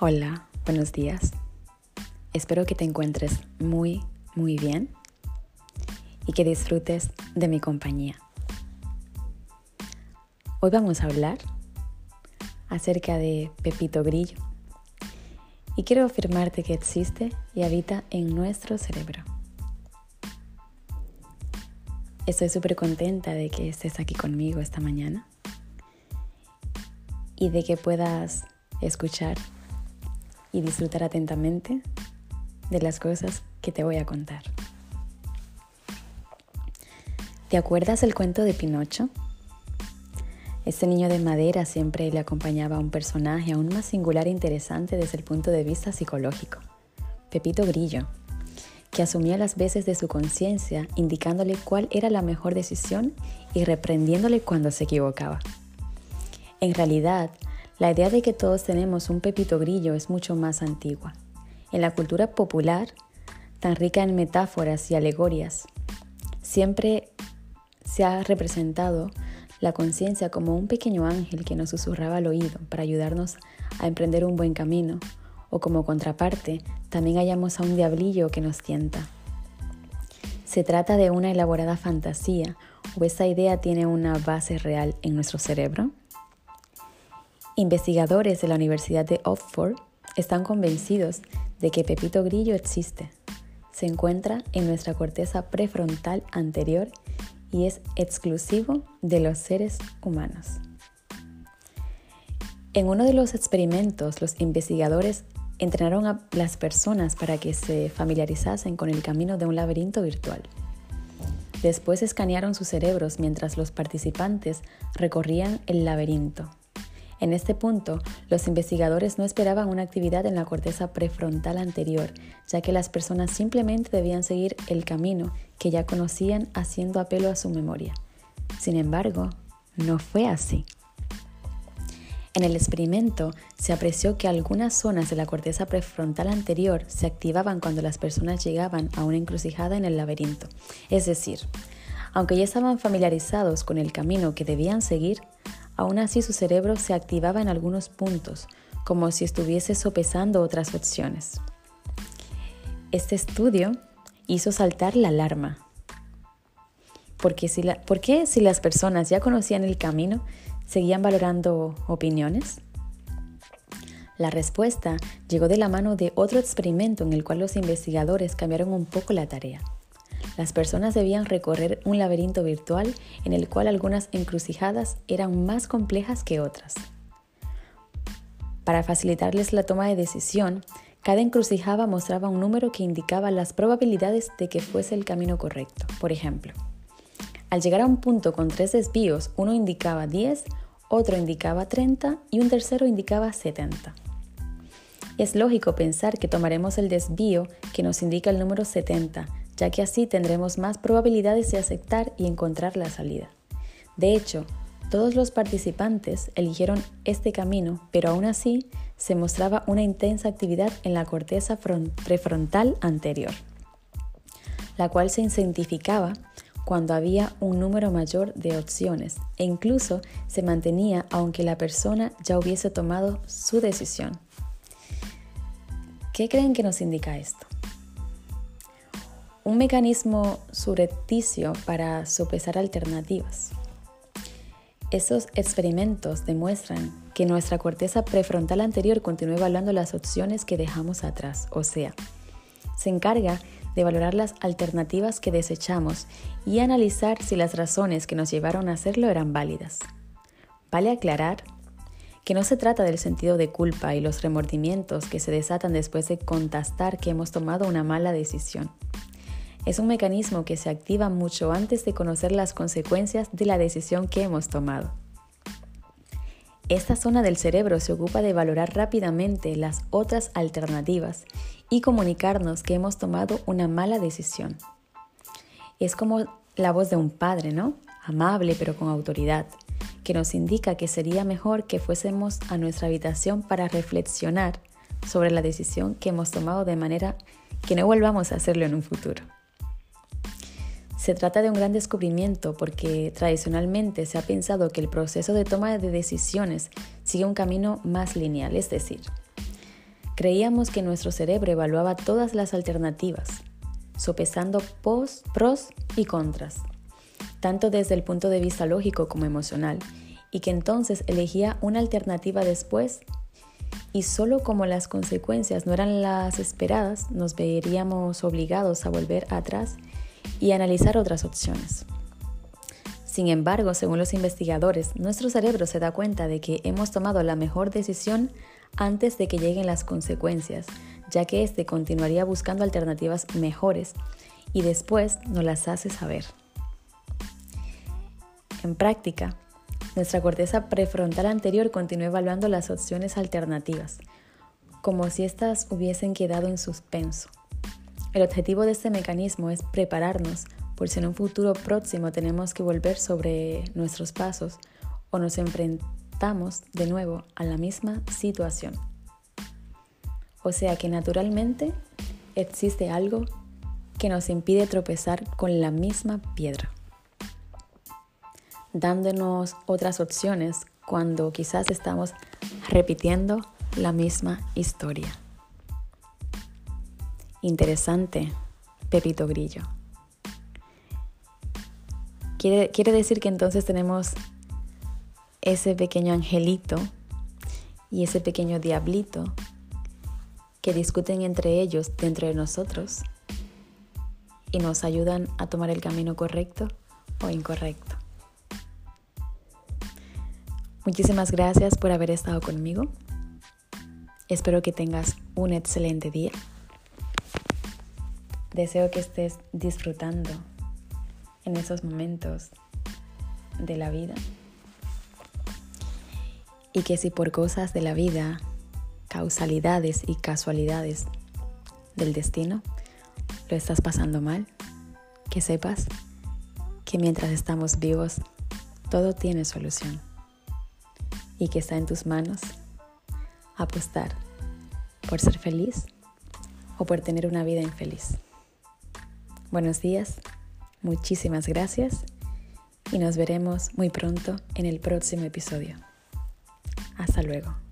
Hola, buenos días. Espero que te encuentres muy, muy bien y que disfrutes de mi compañía. Hoy vamos a hablar acerca de Pepito Grillo y quiero afirmarte que existe y habita en nuestro cerebro. Estoy súper contenta de que estés aquí conmigo esta mañana y de que puedas escuchar y disfrutar atentamente de las cosas que te voy a contar. ¿Te acuerdas el cuento de Pinocho? Este niño de madera siempre le acompañaba a un personaje aún más singular e interesante desde el punto de vista psicológico, Pepito Grillo, que asumía las veces de su conciencia indicándole cuál era la mejor decisión y reprendiéndole cuando se equivocaba. En realidad, la idea de que todos tenemos un pepito grillo es mucho más antigua. En la cultura popular, tan rica en metáforas y alegorias, siempre se ha representado la conciencia como un pequeño ángel que nos susurraba al oído para ayudarnos a emprender un buen camino, o como contraparte, también hallamos a un diablillo que nos tienta. ¿Se trata de una elaborada fantasía o esa idea tiene una base real en nuestro cerebro? Investigadores de la Universidad de Oxford están convencidos de que Pepito Grillo existe. Se encuentra en nuestra corteza prefrontal anterior y es exclusivo de los seres humanos. En uno de los experimentos, los investigadores entrenaron a las personas para que se familiarizasen con el camino de un laberinto virtual. Después escanearon sus cerebros mientras los participantes recorrían el laberinto. En este punto, los investigadores no esperaban una actividad en la corteza prefrontal anterior, ya que las personas simplemente debían seguir el camino que ya conocían haciendo apelo a su memoria. Sin embargo, no fue así. En el experimento se apreció que algunas zonas de la corteza prefrontal anterior se activaban cuando las personas llegaban a una encrucijada en el laberinto. Es decir, aunque ya estaban familiarizados con el camino que debían seguir, Aún así su cerebro se activaba en algunos puntos, como si estuviese sopesando otras opciones. Este estudio hizo saltar la alarma. Porque si ¿Por qué si las personas ya conocían el camino, seguían valorando opiniones? La respuesta llegó de la mano de otro experimento en el cual los investigadores cambiaron un poco la tarea. Las personas debían recorrer un laberinto virtual en el cual algunas encrucijadas eran más complejas que otras. Para facilitarles la toma de decisión, cada encrucijada mostraba un número que indicaba las probabilidades de que fuese el camino correcto. Por ejemplo, al llegar a un punto con tres desvíos, uno indicaba 10, otro indicaba 30 y un tercero indicaba 70. Es lógico pensar que tomaremos el desvío que nos indica el número 70, ya que así tendremos más probabilidades de aceptar y encontrar la salida. De hecho, todos los participantes eligieron este camino, pero aún así se mostraba una intensa actividad en la corteza prefrontal anterior, la cual se incentificaba cuando había un número mayor de opciones e incluso se mantenía aunque la persona ya hubiese tomado su decisión. ¿Qué creen que nos indica esto? Un mecanismo surrepticio para sopesar alternativas. Esos experimentos demuestran que nuestra corteza prefrontal anterior continúa evaluando las opciones que dejamos atrás, o sea, se encarga de valorar las alternativas que desechamos y analizar si las razones que nos llevaron a hacerlo eran válidas. Vale aclarar que no se trata del sentido de culpa y los remordimientos que se desatan después de contestar que hemos tomado una mala decisión. Es un mecanismo que se activa mucho antes de conocer las consecuencias de la decisión que hemos tomado. Esta zona del cerebro se ocupa de valorar rápidamente las otras alternativas y comunicarnos que hemos tomado una mala decisión. Es como la voz de un padre, ¿no? Amable pero con autoridad, que nos indica que sería mejor que fuésemos a nuestra habitación para reflexionar sobre la decisión que hemos tomado de manera que no volvamos a hacerlo en un futuro. Se trata de un gran descubrimiento porque tradicionalmente se ha pensado que el proceso de toma de decisiones sigue un camino más lineal, es decir, Creíamos que nuestro cerebro evaluaba todas las alternativas, sopesando pros y contras, tanto desde el punto de vista lógico como emocional, y que entonces elegía una alternativa después y solo como las consecuencias no eran las esperadas, nos veríamos obligados a volver atrás y analizar otras opciones. Sin embargo, según los investigadores, nuestro cerebro se da cuenta de que hemos tomado la mejor decisión antes de que lleguen las consecuencias, ya que éste continuaría buscando alternativas mejores y después nos las hace saber. En práctica, nuestra corteza prefrontal anterior continúa evaluando las opciones alternativas, como si éstas hubiesen quedado en suspenso. El objetivo de este mecanismo es prepararnos por si en un futuro próximo tenemos que volver sobre nuestros pasos o nos enfrentamos de nuevo a la misma situación. O sea que naturalmente existe algo que nos impide tropezar con la misma piedra, dándonos otras opciones cuando quizás estamos repitiendo la misma historia. Interesante, Pepito Grillo. Quiere, quiere decir que entonces tenemos ese pequeño angelito y ese pequeño diablito que discuten entre ellos dentro de nosotros y nos ayudan a tomar el camino correcto o incorrecto. Muchísimas gracias por haber estado conmigo. Espero que tengas un excelente día. Deseo que estés disfrutando en esos momentos de la vida y que si por cosas de la vida causalidades y casualidades del destino, lo estás pasando mal, que sepas que mientras estamos vivos, todo tiene solución y que está en tus manos apostar por ser feliz o por tener una vida infeliz. Buenos días, muchísimas gracias y nos veremos muy pronto en el próximo episodio. Hasta luego.